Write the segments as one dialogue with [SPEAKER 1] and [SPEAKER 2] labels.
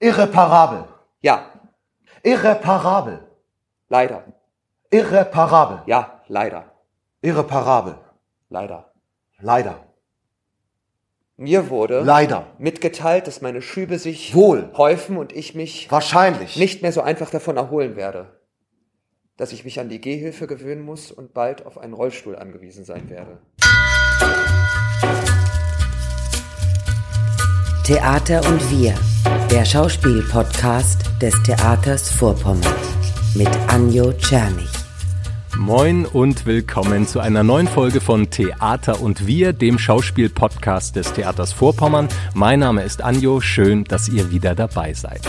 [SPEAKER 1] Irreparabel.
[SPEAKER 2] Ja,
[SPEAKER 1] Irreparabel.
[SPEAKER 2] leider.
[SPEAKER 1] Irreparabel.
[SPEAKER 2] Ja, leider.
[SPEAKER 1] Irreparabel.
[SPEAKER 2] Leider.
[SPEAKER 1] Leider.
[SPEAKER 2] Mir wurde
[SPEAKER 1] Leider.
[SPEAKER 2] mitgeteilt, dass meine Schübe sich
[SPEAKER 1] Wohl.
[SPEAKER 2] häufen und ich mich
[SPEAKER 1] Wahrscheinlich.
[SPEAKER 2] nicht mehr so einfach davon erholen werde. Dass ich mich an die Gehhilfe gewöhnen muss und bald auf einen Rollstuhl angewiesen sein werde.
[SPEAKER 3] Theater und wir, der Schauspiel-Podcast des Theaters Vorpommern mit Anjo Czernig.
[SPEAKER 4] Moin und willkommen zu einer neuen Folge von Theater und wir, dem Schauspiel-Podcast des Theaters Vorpommern. Mein Name ist Anjo, schön, dass ihr wieder dabei seid.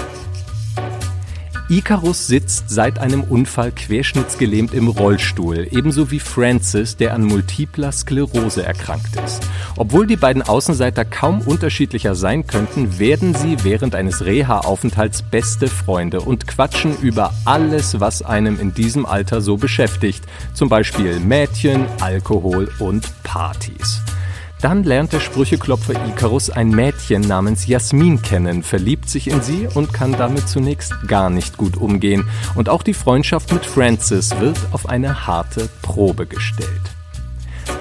[SPEAKER 4] Icarus sitzt seit einem Unfall querschnittsgelähmt im Rollstuhl, ebenso wie Francis, der an multipler Sklerose erkrankt ist. Obwohl die beiden Außenseiter kaum unterschiedlicher sein könnten, werden sie während eines Reha-Aufenthalts beste Freunde und quatschen über alles, was einem in diesem Alter so beschäftigt, zum Beispiel Mädchen, Alkohol und Partys. Dann lernt der Sprücheklopfer Icarus ein Mädchen namens Jasmin kennen, verliebt sich in sie und kann damit zunächst gar nicht gut umgehen. Und auch die Freundschaft mit Francis wird auf eine harte Probe gestellt.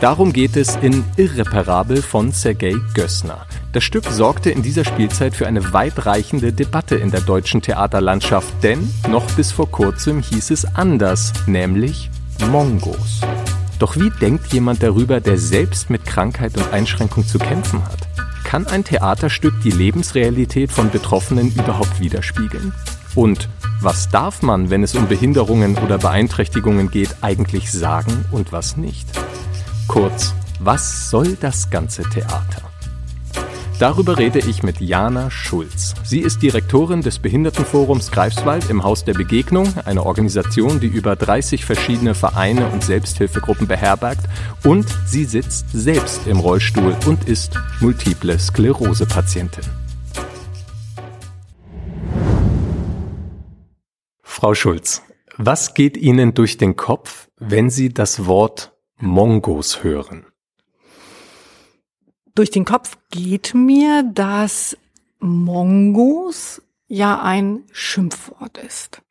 [SPEAKER 4] Darum geht es in Irreparabel von Sergei Gössner. Das Stück sorgte in dieser Spielzeit für eine weitreichende Debatte in der deutschen Theaterlandschaft, denn noch bis vor kurzem hieß es anders, nämlich Mongos. Doch wie denkt jemand darüber, der selbst mit Krankheit und Einschränkung zu kämpfen hat? Kann ein Theaterstück die Lebensrealität von Betroffenen überhaupt widerspiegeln? Und was darf man, wenn es um Behinderungen oder Beeinträchtigungen geht, eigentlich sagen und was nicht? Kurz, was soll das ganze Theater? Darüber rede ich mit Jana Schulz. Sie ist Direktorin des Behindertenforums Greifswald im Haus der Begegnung, eine Organisation, die über 30 verschiedene Vereine und Selbsthilfegruppen beherbergt. Und sie sitzt selbst im Rollstuhl und ist multiple Sklerose-Patientin. Frau Schulz, was geht Ihnen durch den Kopf, wenn Sie das Wort Mongos hören?
[SPEAKER 5] Durch den Kopf geht mir, dass Mongos ja ein Schimpfwort ist.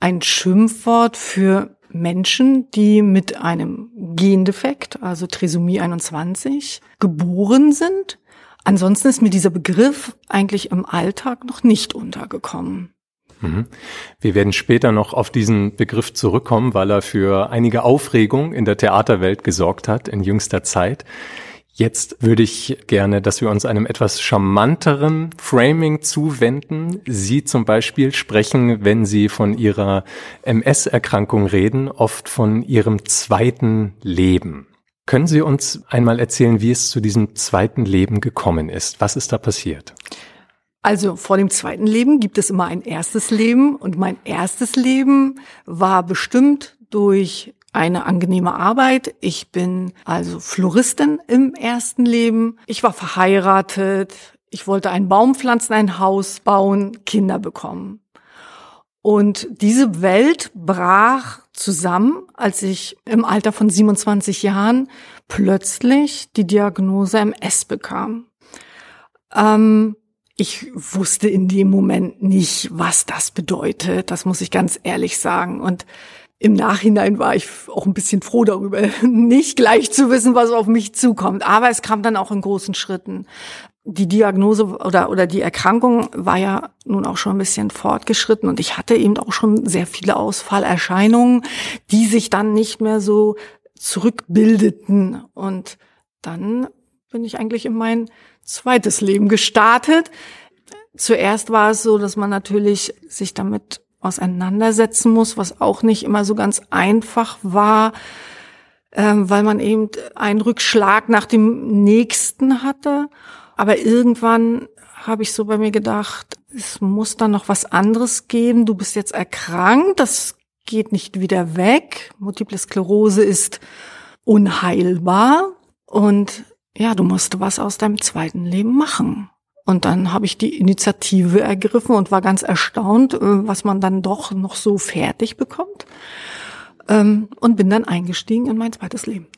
[SPEAKER 5] Ein Schimpfwort für Menschen, die mit einem Gendefekt, also Trisomie 21, geboren sind. Ansonsten ist mir dieser Begriff eigentlich im Alltag noch nicht untergekommen.
[SPEAKER 4] Mhm. Wir werden später noch auf diesen Begriff zurückkommen, weil er für einige Aufregung in der Theaterwelt gesorgt hat in jüngster Zeit. Jetzt würde ich gerne, dass wir uns einem etwas charmanteren Framing zuwenden. Sie zum Beispiel sprechen, wenn Sie von Ihrer MS-Erkrankung reden, oft von Ihrem zweiten Leben. Können Sie uns einmal erzählen, wie es zu diesem zweiten Leben gekommen ist? Was ist da passiert?
[SPEAKER 5] Also vor dem zweiten Leben gibt es immer ein erstes Leben und mein erstes Leben war bestimmt durch eine angenehme Arbeit. Ich bin also Floristin im ersten Leben. Ich war verheiratet. Ich wollte einen Baum pflanzen, ein Haus bauen, Kinder bekommen. Und diese Welt brach zusammen, als ich im Alter von 27 Jahren plötzlich die Diagnose MS bekam. Ähm, ich wusste in dem Moment nicht, was das bedeutet. Das muss ich ganz ehrlich sagen. Und im Nachhinein war ich auch ein bisschen froh darüber, nicht gleich zu wissen, was auf mich zukommt. Aber es kam dann auch in großen Schritten. Die Diagnose oder, oder die Erkrankung war ja nun auch schon ein bisschen fortgeschritten und ich hatte eben auch schon sehr viele Ausfallerscheinungen, die sich dann nicht mehr so zurückbildeten. Und dann bin ich eigentlich in mein zweites Leben gestartet. Zuerst war es so, dass man natürlich sich damit auseinandersetzen muss, was auch nicht immer so ganz einfach war, ähm, weil man eben einen Rückschlag nach dem nächsten hatte. Aber irgendwann habe ich so bei mir gedacht, es muss da noch was anderes geben. Du bist jetzt erkrankt, das geht nicht wieder weg. Multiple Sklerose ist unheilbar und ja, du musst was aus deinem zweiten Leben machen. Und dann habe ich die Initiative ergriffen und war ganz erstaunt, äh, was man dann doch noch so fertig bekommt. Ähm, und bin dann eingestiegen in mein zweites Leben.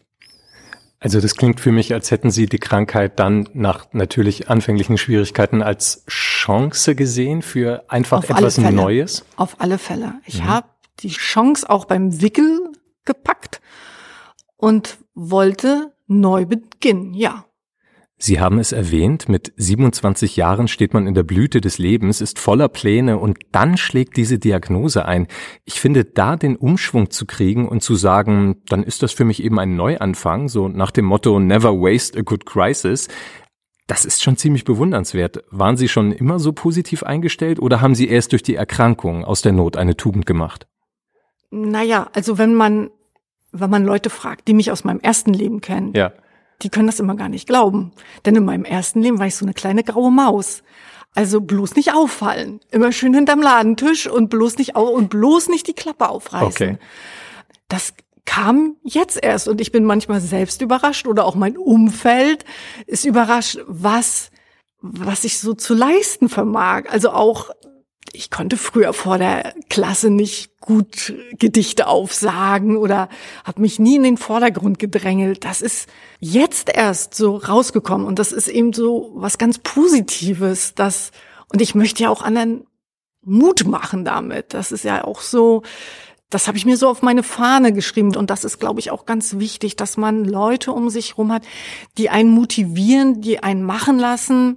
[SPEAKER 4] Also das klingt für mich, als hätten Sie die Krankheit dann nach natürlich anfänglichen Schwierigkeiten als Chance gesehen für einfach
[SPEAKER 5] Auf
[SPEAKER 4] etwas. Neues.
[SPEAKER 5] Auf alle Fälle. Ich
[SPEAKER 4] Mhm.
[SPEAKER 5] habe die Chance auch beim Wickel gepackt und wollte neu beginnen, ja.
[SPEAKER 4] Sie haben es erwähnt, mit 27 Jahren steht man in der Blüte des Lebens, ist voller Pläne und dann schlägt diese Diagnose ein. Ich finde, da den Umschwung zu kriegen und zu sagen, dann ist das für mich eben ein Neuanfang, so nach dem Motto Never waste a good crisis, das ist schon ziemlich bewundernswert. Waren Sie schon immer so positiv eingestellt oder haben Sie erst durch die Erkrankung aus der Not eine Tugend gemacht?
[SPEAKER 5] Naja, also wenn man, wenn man Leute fragt, die mich aus meinem ersten Leben kennen,
[SPEAKER 4] Ja.
[SPEAKER 5] Die können das immer gar nicht glauben. Denn in meinem ersten Leben war ich so eine kleine graue Maus. Also bloß nicht auffallen. Immer schön hinterm Ladentisch und bloß nicht au und bloß nicht die Klappe aufreißen.
[SPEAKER 4] Okay.
[SPEAKER 5] Das kam jetzt erst und ich bin manchmal selbst überrascht oder auch mein Umfeld ist überrascht, was was ich so zu leisten vermag. Also auch ich konnte früher vor der Klasse nicht gut Gedichte aufsagen oder habe mich nie in den Vordergrund gedrängelt. Das ist jetzt erst so rausgekommen und das ist eben so was ganz Positives. Das und ich möchte ja auch anderen Mut machen damit. Das ist ja auch so. Das habe ich mir so auf meine Fahne geschrieben und das ist, glaube ich, auch ganz wichtig, dass man Leute um sich rum hat, die einen motivieren, die einen machen lassen,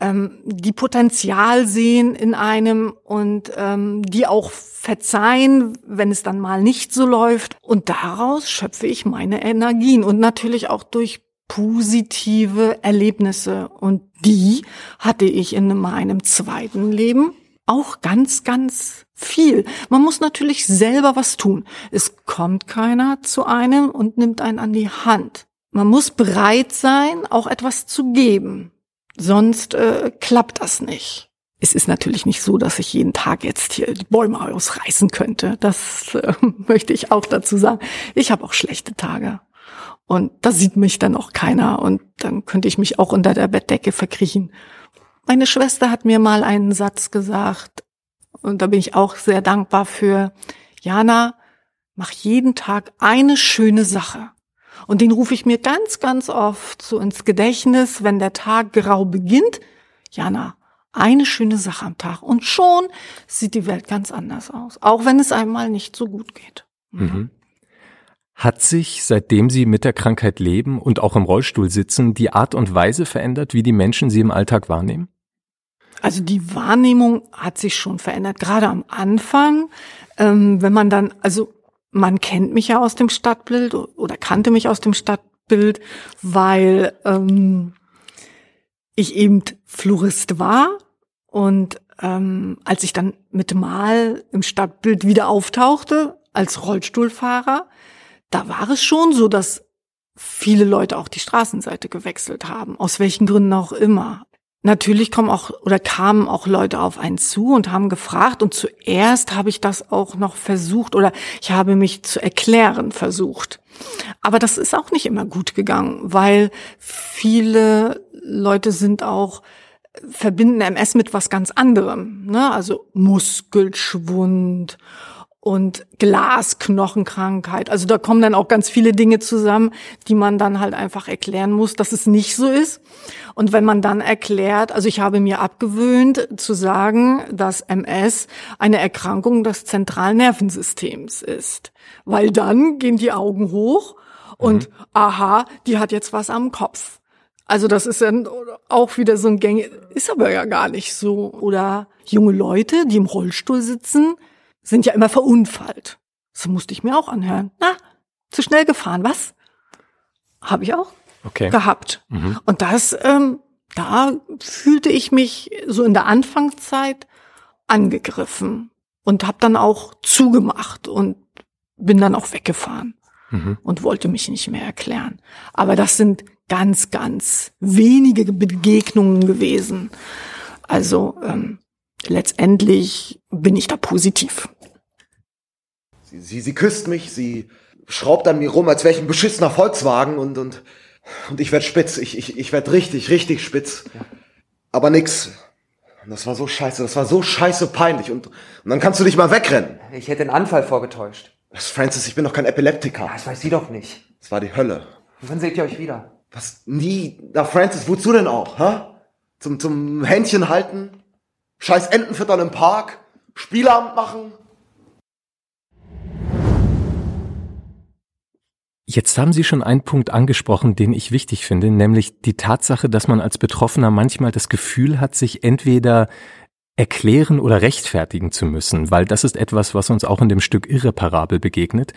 [SPEAKER 5] ähm, die Potenzial sehen in einem und ähm, die auch verzeihen, wenn es dann mal nicht so läuft. Und daraus schöpfe ich meine Energien und natürlich auch durch positive Erlebnisse. Und die hatte ich in meinem zweiten Leben auch ganz, ganz viel. Man muss natürlich selber was tun. Es kommt keiner zu einem und nimmt einen an die Hand. Man muss bereit sein, auch etwas zu geben. Sonst äh, klappt das nicht. Es ist natürlich nicht so, dass ich jeden Tag jetzt hier die Bäume ausreißen könnte. Das äh, möchte ich auch dazu sagen. Ich habe auch schlechte Tage. Und da sieht mich dann auch keiner. Und dann könnte ich mich auch unter der Bettdecke verkriechen. Meine Schwester hat mir mal einen Satz gesagt. Und da bin ich auch sehr dankbar für. Jana, mach jeden Tag eine schöne Sache. Und den rufe ich mir ganz, ganz oft so ins Gedächtnis, wenn der Tag grau beginnt. Jana, eine schöne Sache am Tag. Und schon sieht die Welt ganz anders aus. Auch wenn es einmal nicht so gut geht.
[SPEAKER 4] Mhm. Hat sich, seitdem Sie mit der Krankheit leben und auch im Rollstuhl sitzen, die Art und Weise verändert, wie die Menschen Sie im Alltag wahrnehmen?
[SPEAKER 5] Also die Wahrnehmung hat sich schon verändert, gerade am Anfang, ähm, wenn man dann, also man kennt mich ja aus dem Stadtbild oder kannte mich aus dem Stadtbild, weil ähm, ich eben Florist war und ähm, als ich dann mit Mal im Stadtbild wieder auftauchte als Rollstuhlfahrer, da war es schon so, dass viele Leute auch die Straßenseite gewechselt haben, aus welchen Gründen auch immer. Natürlich kommen auch oder kamen auch Leute auf einen zu und haben gefragt und zuerst habe ich das auch noch versucht oder ich habe mich zu erklären versucht. Aber das ist auch nicht immer gut gegangen, weil viele Leute sind auch verbinden MS mit was ganz anderem, ne? Also Muskelschwund und Glasknochenkrankheit. Also da kommen dann auch ganz viele Dinge zusammen, die man dann halt einfach erklären muss, dass es nicht so ist. Und wenn man dann erklärt, also ich habe mir abgewöhnt zu sagen, dass MS eine Erkrankung des zentralen Nervensystems ist, weil dann gehen die Augen hoch und aha, die hat jetzt was am Kopf. Also das ist dann auch wieder so ein Gänge, ist aber ja gar nicht so. Oder junge Leute, die im Rollstuhl sitzen, sind ja immer verunfallt. Das musste ich mir auch anhören. Na, zu schnell gefahren, was? Habe ich auch
[SPEAKER 4] Okay.
[SPEAKER 5] gehabt. Und das, ähm, da fühlte ich mich so in der Anfangszeit angegriffen und habe dann auch zugemacht und bin dann auch weggefahren
[SPEAKER 4] Mhm.
[SPEAKER 5] und wollte mich nicht mehr erklären. Aber das sind ganz, ganz wenige Begegnungen gewesen. Also ähm, letztendlich bin ich da positiv.
[SPEAKER 1] Sie, sie, sie küsst mich, sie schraubt an mir rum, als wäre ich ein beschissener Volkswagen und, und, und ich werd spitz. Ich, ich, ich werd richtig, richtig spitz. Aber nix. Und das war so scheiße, das war so scheiße peinlich. Und, und dann kannst du dich mal wegrennen.
[SPEAKER 2] Ich hätte einen Anfall vorgetäuscht.
[SPEAKER 1] Das, Francis, ich bin doch kein Epileptiker.
[SPEAKER 2] Das weiß sie doch nicht.
[SPEAKER 1] Das war die Hölle.
[SPEAKER 2] Wann seht ihr euch wieder?
[SPEAKER 1] Was? Nie? Na, Francis, wozu denn auch, hä? Zum, zum Händchen halten? Scheiß Enten füttern im Park? Spieleabend machen?
[SPEAKER 4] Jetzt haben Sie schon einen Punkt angesprochen, den ich wichtig finde, nämlich die Tatsache, dass man als Betroffener manchmal das Gefühl hat, sich entweder erklären oder rechtfertigen zu müssen, weil das ist etwas, was uns auch in dem Stück irreparabel begegnet.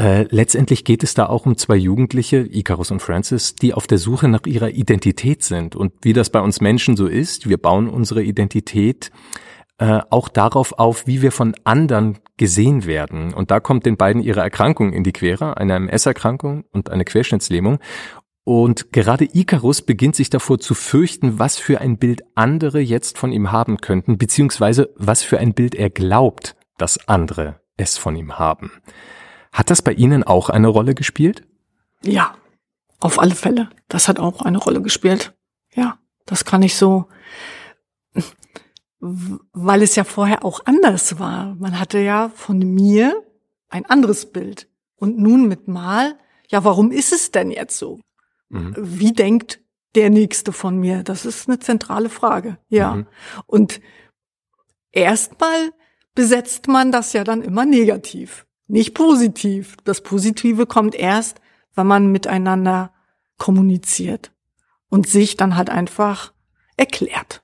[SPEAKER 4] Äh, letztendlich geht es da auch um zwei Jugendliche, Icarus und Francis, die auf der Suche nach ihrer Identität sind. Und wie das bei uns Menschen so ist, wir bauen unsere Identität äh, auch darauf auf, wie wir von anderen gesehen werden. Und da kommt den beiden ihre Erkrankung in die Quere, eine MS-Erkrankung und eine Querschnittslähmung. Und gerade Icarus beginnt sich davor zu fürchten, was für ein Bild andere jetzt von ihm haben könnten, beziehungsweise was für ein Bild er glaubt, dass andere es von ihm haben. Hat das bei Ihnen auch eine Rolle gespielt?
[SPEAKER 5] Ja, auf alle Fälle. Das hat auch eine Rolle gespielt. Ja, das kann ich so weil es ja vorher auch anders war. Man hatte ja von mir ein anderes Bild. Und nun mit Mal, ja, warum ist es denn jetzt so? Mhm. Wie denkt der Nächste von mir? Das ist eine zentrale Frage. Ja. Mhm. Und erstmal besetzt man das ja dann immer negativ, nicht positiv. Das Positive kommt erst, wenn man miteinander kommuniziert und sich dann halt einfach erklärt.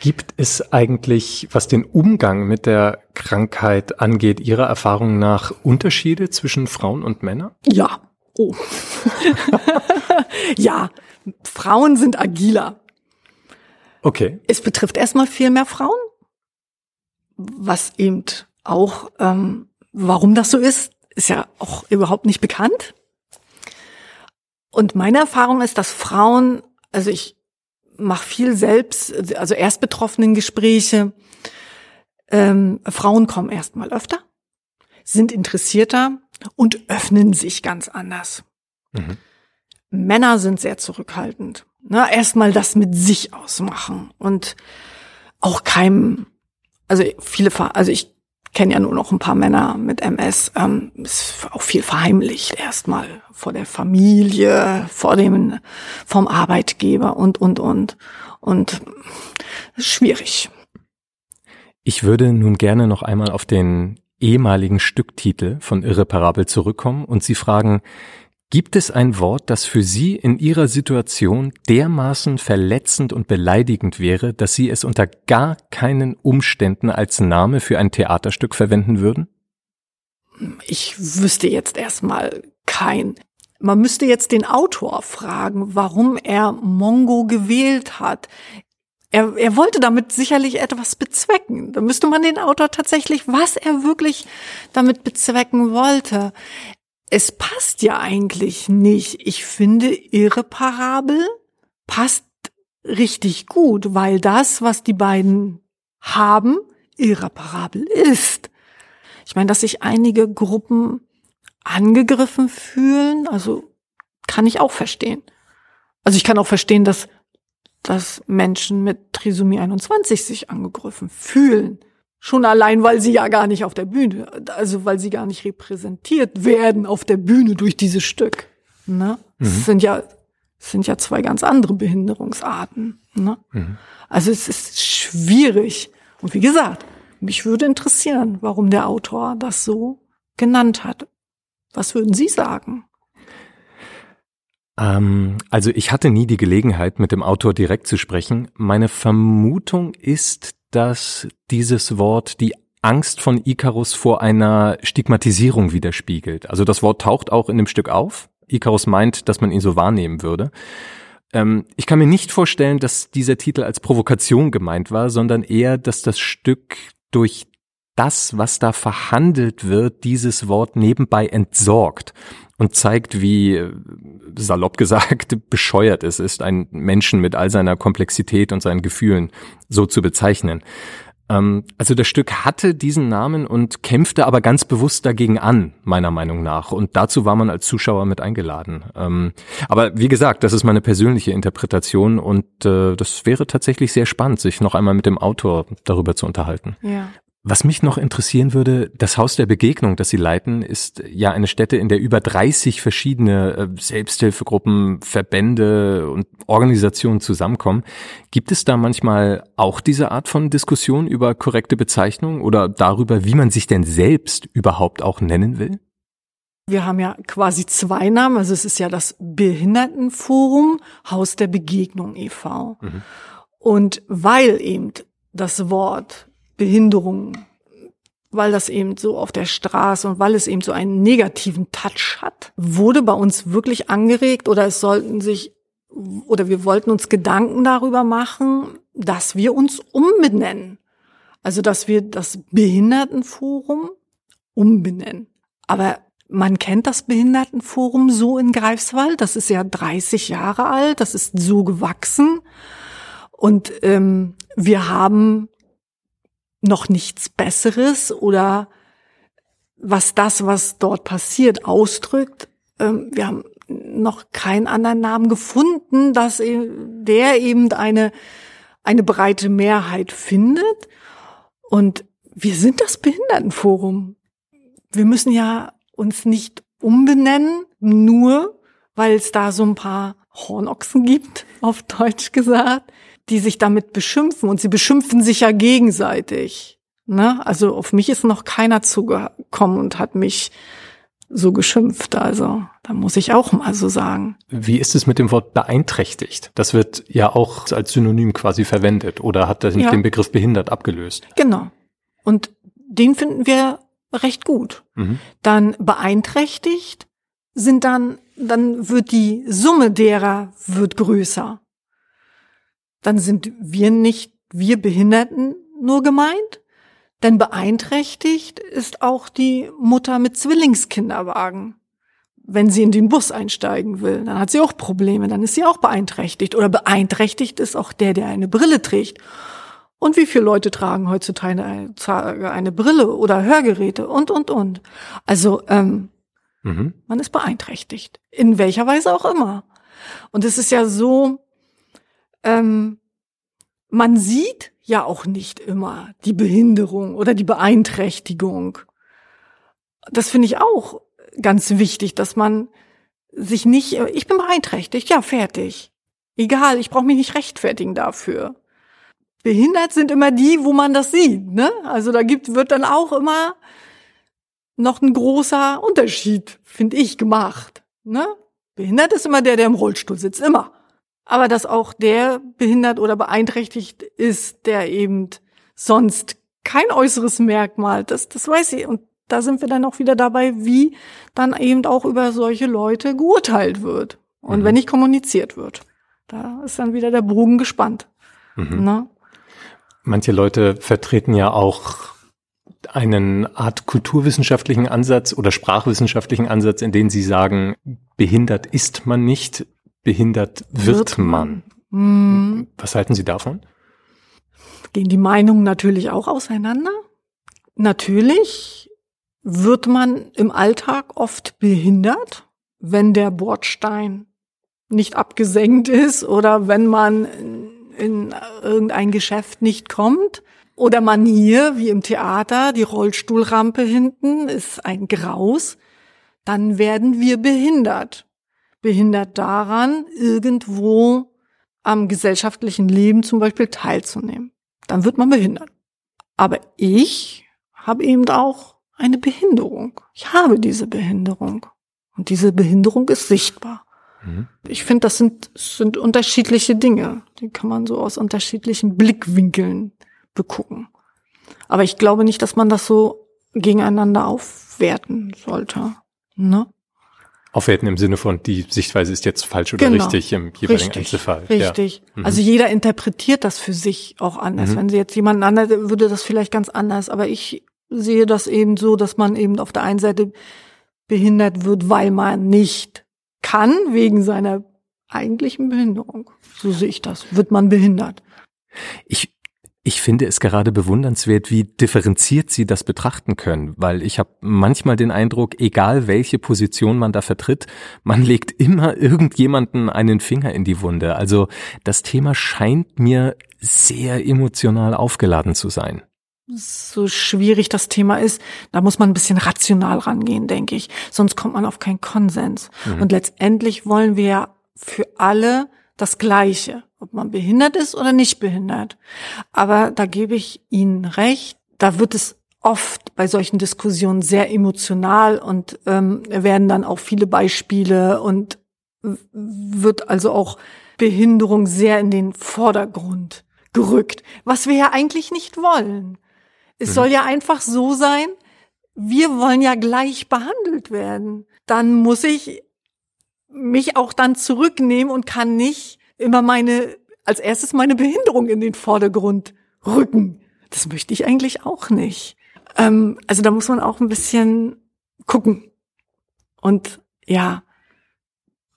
[SPEAKER 4] Gibt es eigentlich, was den Umgang mit der Krankheit angeht, Ihrer Erfahrung nach Unterschiede zwischen Frauen und Männern?
[SPEAKER 5] Ja. Oh. ja, Frauen sind agiler.
[SPEAKER 4] Okay.
[SPEAKER 5] Es betrifft erstmal viel mehr Frauen, was eben auch, ähm, warum das so ist, ist ja auch überhaupt nicht bekannt. Und meine Erfahrung ist, dass Frauen, also ich mache viel selbst, also erst betroffenen Gespräche. Ähm, Frauen kommen erstmal öfter, sind interessierter und öffnen sich ganz anders. Mhm. Männer sind sehr zurückhaltend. Ne? Erstmal das mit sich ausmachen und auch keinem, also viele, also ich kenne ja nur noch ein paar Männer mit MS, ähm, ist auch viel verheimlicht erstmal vor der Familie, vor dem, vom Arbeitgeber und, und, und. Und schwierig.
[SPEAKER 4] Ich würde nun gerne noch einmal auf den ehemaligen Stücktitel von Irreparabel zurückkommen und Sie fragen, Gibt es ein Wort, das für Sie in Ihrer Situation dermaßen verletzend und beleidigend wäre, dass Sie es unter gar keinen Umständen als Name für ein Theaterstück verwenden würden?
[SPEAKER 5] Ich wüsste jetzt erstmal kein. Man müsste jetzt den Autor fragen, warum er Mongo gewählt hat. Er, er wollte damit sicherlich etwas bezwecken. Da müsste man den Autor tatsächlich, was er wirklich damit bezwecken wollte es passt ja eigentlich nicht. Ich finde, irreparabel passt richtig gut, weil das, was die beiden haben, irreparabel ist. Ich meine, dass sich einige Gruppen angegriffen fühlen, also kann ich auch verstehen. Also ich kann auch verstehen, dass, dass Menschen mit Trisomie 21 sich angegriffen fühlen. Schon allein, weil sie ja gar nicht auf der Bühne, also weil sie gar nicht repräsentiert werden auf der Bühne durch dieses Stück. Ne? Mhm. Es sind ja, es sind ja zwei ganz andere Behinderungsarten. Ne? Mhm. Also es ist schwierig. Und wie gesagt, mich würde interessieren, warum der Autor das so genannt hat. Was würden Sie sagen?
[SPEAKER 4] Ähm, also ich hatte nie die Gelegenheit, mit dem Autor direkt zu sprechen. Meine Vermutung ist, dass dieses Wort die Angst von Icarus vor einer Stigmatisierung widerspiegelt. Also das Wort taucht auch in dem Stück auf. Icarus meint, dass man ihn so wahrnehmen würde. Ähm, ich kann mir nicht vorstellen, dass dieser Titel als Provokation gemeint war, sondern eher, dass das Stück durch das, was da verhandelt wird, dieses Wort nebenbei entsorgt und zeigt, wie salopp gesagt bescheuert es ist, einen Menschen mit all seiner Komplexität und seinen Gefühlen so zu bezeichnen. Ähm, also das Stück hatte diesen Namen und kämpfte aber ganz bewusst dagegen an, meiner Meinung nach. Und dazu war man als Zuschauer mit eingeladen. Ähm, aber wie gesagt, das ist meine persönliche Interpretation und äh, das wäre tatsächlich sehr spannend, sich noch einmal mit dem Autor darüber zu unterhalten.
[SPEAKER 5] Ja.
[SPEAKER 4] Was mich noch interessieren würde, das Haus der Begegnung, das Sie leiten, ist ja eine Stätte, in der über 30 verschiedene äh, Selbsthilfegruppen, Verbände und Organisationen zusammenkommen. Gibt es da manchmal auch diese Art von Diskussion über korrekte Bezeichnung oder darüber, wie man sich denn selbst überhaupt auch nennen will?
[SPEAKER 5] Wir haben ja quasi zwei Namen. Also es ist ja das Behindertenforum Haus der Begegnung e.V. Mhm. Und weil eben das Wort Behinderung, weil das eben so auf der Straße und weil es eben so einen negativen Touch hat, wurde bei uns wirklich angeregt oder es sollten sich oder wir wollten uns Gedanken darüber machen, dass wir uns umbenennen. Also, dass wir das Behindertenforum umbenennen. Aber man kennt das Behindertenforum so in Greifswald. Das ist ja 30 Jahre alt. Das ist so gewachsen. Und ähm, wir haben noch nichts Besseres oder was das, was dort passiert, ausdrückt. Ähm, wir haben noch keinen anderen Namen gefunden, dass e-, der eben eine, eine breite Mehrheit findet. Und wir sind das Behindertenforum. Wir müssen ja uns nicht umbenennen, nur weil es da so ein paar Hornochsen gibt, auf Deutsch gesagt die sich damit beschimpfen und sie beschimpfen sich ja gegenseitig. Ne? Also auf mich ist noch keiner zugekommen und hat mich so geschimpft. Also da muss ich auch mal so sagen.
[SPEAKER 4] Wie ist es mit dem Wort beeinträchtigt? Das wird ja auch als Synonym quasi verwendet oder hat das nicht ja. den Begriff behindert abgelöst?
[SPEAKER 5] Genau. Und den finden wir recht gut. Mhm. Dann beeinträchtigt sind dann, dann wird die Summe derer wird größer dann sind wir nicht, wir Behinderten nur gemeint. Denn beeinträchtigt ist auch die Mutter mit Zwillingskinderwagen. Wenn sie in den Bus einsteigen will, dann hat sie auch Probleme, dann ist sie auch beeinträchtigt. Oder beeinträchtigt ist auch der, der eine Brille trägt. Und wie viele Leute tragen heutzutage eine, eine Brille oder Hörgeräte und, und, und. Also ähm, mhm. man ist beeinträchtigt. In welcher Weise auch immer. Und es ist ja so, ähm, man sieht ja auch nicht immer die Behinderung oder die Beeinträchtigung. Das finde ich auch ganz wichtig, dass man sich nicht, ich bin beeinträchtigt, ja, fertig. Egal, ich brauche mich nicht rechtfertigen dafür. Behindert sind immer die, wo man das sieht, ne? Also da gibt, wird dann auch immer noch ein großer Unterschied, finde ich, gemacht, ne? Behindert ist immer der, der im Rollstuhl sitzt, immer aber dass auch der behindert oder beeinträchtigt ist, der eben sonst kein äußeres Merkmal, das, das weiß ich. Und da sind wir dann auch wieder dabei, wie dann eben auch über solche Leute geurteilt wird und mhm. wenn nicht kommuniziert wird. Da ist dann wieder der Bogen gespannt. Mhm.
[SPEAKER 4] Ne? Manche Leute vertreten ja auch einen Art kulturwissenschaftlichen Ansatz oder sprachwissenschaftlichen Ansatz, in dem sie sagen, behindert ist man nicht, behindert wird, wird man. Hm. Was halten Sie davon?
[SPEAKER 5] Gehen die Meinungen natürlich auch auseinander? Natürlich wird man im Alltag oft behindert, wenn der Bordstein nicht abgesenkt ist oder wenn man in irgendein Geschäft nicht kommt. Oder man hier, wie im Theater, die Rollstuhlrampe hinten ist ein Graus, dann werden wir behindert behindert daran, irgendwo am gesellschaftlichen Leben zum Beispiel teilzunehmen. Dann wird man behindert. Aber ich habe eben auch eine Behinderung. Ich habe diese Behinderung. Und diese Behinderung ist sichtbar. Mhm. Ich finde, das sind, sind unterschiedliche Dinge. Die kann man so aus unterschiedlichen Blickwinkeln begucken. Aber ich glaube nicht, dass man das so gegeneinander aufwerten sollte. Ne?
[SPEAKER 4] Aufwerten im Sinne von, die Sichtweise ist jetzt falsch oder genau. richtig im jeweiligen richtig, Einzelfall.
[SPEAKER 5] Richtig. Ja. Mhm. Also jeder interpretiert das für sich auch anders. Mhm. Wenn sie jetzt jemanden anders, würde das vielleicht ganz anders. Aber ich sehe das eben so, dass man eben auf der einen Seite behindert wird, weil man nicht kann, wegen seiner eigentlichen Behinderung. So sehe ich das. Wird man behindert.
[SPEAKER 4] Ich ich finde es gerade bewundernswert, wie differenziert Sie das betrachten können, weil ich habe manchmal den Eindruck, egal welche Position man da vertritt, man legt immer irgendjemanden einen Finger in die Wunde. Also das Thema scheint mir sehr emotional aufgeladen zu sein.
[SPEAKER 5] so schwierig das Thema ist, da muss man ein bisschen rational rangehen, denke ich. Sonst kommt man auf keinen Konsens. Mhm. Und letztendlich wollen wir ja für alle das Gleiche, ob man behindert ist oder nicht behindert. Aber da gebe ich Ihnen recht, da wird es oft bei solchen Diskussionen sehr emotional und ähm, werden dann auch viele Beispiele und wird also auch Behinderung sehr in den Vordergrund gerückt, was wir ja eigentlich nicht wollen. Es mhm. soll ja einfach so sein, wir wollen ja gleich behandelt werden. Dann muss ich mich auch dann zurücknehmen und kann nicht immer meine, als erstes meine Behinderung in den Vordergrund rücken. Das möchte ich eigentlich auch nicht. Ähm, also da muss man auch ein bisschen gucken und ja,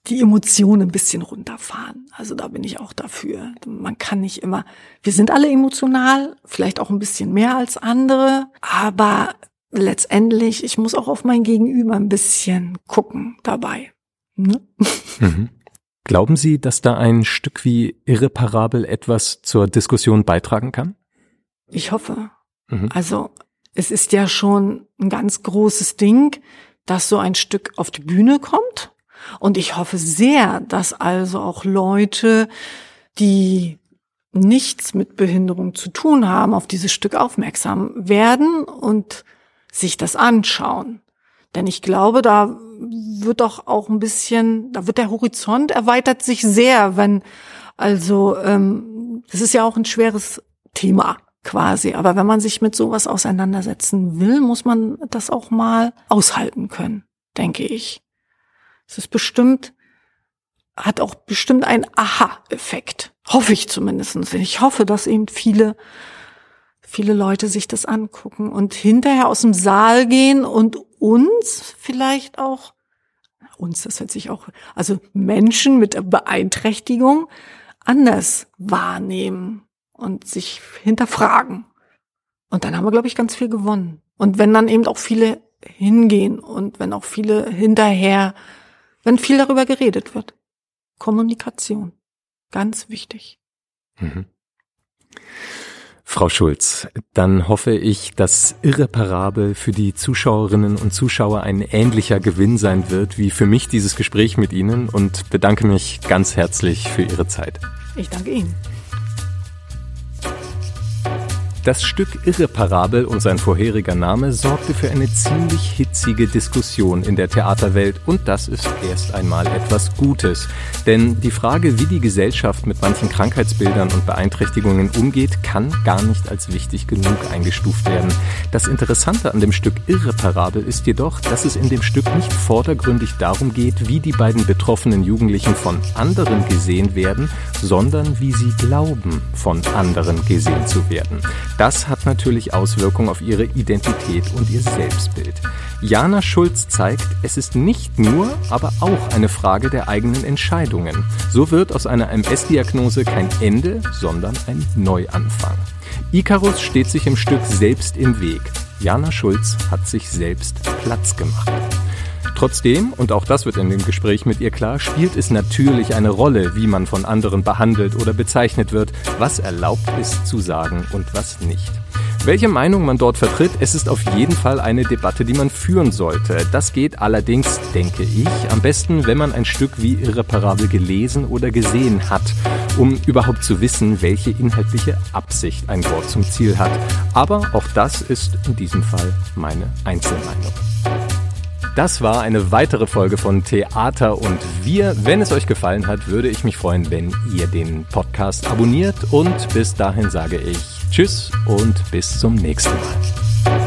[SPEAKER 5] die Emotionen ein bisschen runterfahren. Also da bin ich auch dafür. Man kann nicht immer, wir sind alle emotional, vielleicht auch ein bisschen mehr als andere, aber letztendlich, ich muss auch auf mein Gegenüber ein bisschen gucken dabei. Ne?
[SPEAKER 4] Mhm. Glauben Sie, dass da ein Stück wie irreparabel etwas zur Diskussion beitragen kann?
[SPEAKER 5] Ich hoffe. Mhm. Also es ist ja schon ein ganz großes Ding, dass so ein Stück auf die Bühne kommt. Und ich hoffe sehr, dass also auch Leute, die nichts mit Behinderung zu tun haben, auf dieses Stück aufmerksam werden und sich das anschauen. Denn ich glaube, da wird doch auch ein bisschen, da wird der Horizont erweitert sich sehr, wenn also ähm, das ist ja auch ein schweres Thema quasi. Aber wenn man sich mit sowas auseinandersetzen will, muss man das auch mal aushalten können, denke ich. Es ist bestimmt, hat auch bestimmt einen Aha-Effekt. Hoffe ich zumindest. Ich hoffe, dass eben viele, viele Leute sich das angucken und hinterher aus dem Saal gehen und uns vielleicht auch, uns, das hört sich auch, also Menschen mit Beeinträchtigung anders wahrnehmen und sich hinterfragen. Und dann haben wir, glaube ich, ganz viel gewonnen. Und wenn dann eben auch viele hingehen und wenn auch viele hinterher, wenn viel darüber geredet wird. Kommunikation. Ganz wichtig. Mhm.
[SPEAKER 4] Frau Schulz, dann hoffe ich, dass Irreparabel für die Zuschauerinnen und Zuschauer ein ähnlicher Gewinn sein wird wie für mich dieses Gespräch mit Ihnen und bedanke mich ganz herzlich für Ihre Zeit.
[SPEAKER 5] Ich danke Ihnen.
[SPEAKER 4] Das Stück Irreparabel und sein vorheriger Name sorgte für eine ziemlich hitzige Diskussion in der Theaterwelt und das ist erst einmal etwas Gutes. Denn die Frage, wie die Gesellschaft mit manchen Krankheitsbildern und Beeinträchtigungen umgeht, kann gar nicht als wichtig genug eingestuft werden. Das Interessante an dem Stück Irreparabel ist jedoch, dass es in dem Stück nicht vordergründig darum geht, wie die beiden betroffenen Jugendlichen von anderen gesehen werden, sondern wie sie glauben, von anderen gesehen zu werden. Das hat natürlich Auswirkungen auf ihre Identität und ihr Selbstbild. Jana Schulz zeigt, es ist nicht nur, aber auch eine Frage der eigenen Entscheidungen. So wird aus einer MS-Diagnose kein Ende, sondern ein Neuanfang. Icarus steht sich im Stück selbst im Weg. Jana Schulz hat sich selbst Platz gemacht. Trotzdem, und auch das wird in dem Gespräch mit ihr klar, spielt es natürlich eine Rolle, wie man von anderen behandelt oder bezeichnet wird, was erlaubt ist zu sagen und was nicht. Welche Meinung man dort vertritt, es ist auf jeden Fall eine Debatte, die man führen sollte. Das geht allerdings, denke ich, am besten, wenn man ein Stück wie irreparabel gelesen oder gesehen hat, um überhaupt zu wissen, welche inhaltliche Absicht ein Wort zum Ziel hat. Aber auch das ist in diesem Fall meine Einzelmeinung. Das war eine weitere Folge von Theater und wir. Wenn es euch gefallen hat, würde ich mich freuen, wenn ihr den Podcast abonniert. Und bis dahin sage ich Tschüss und bis zum nächsten Mal.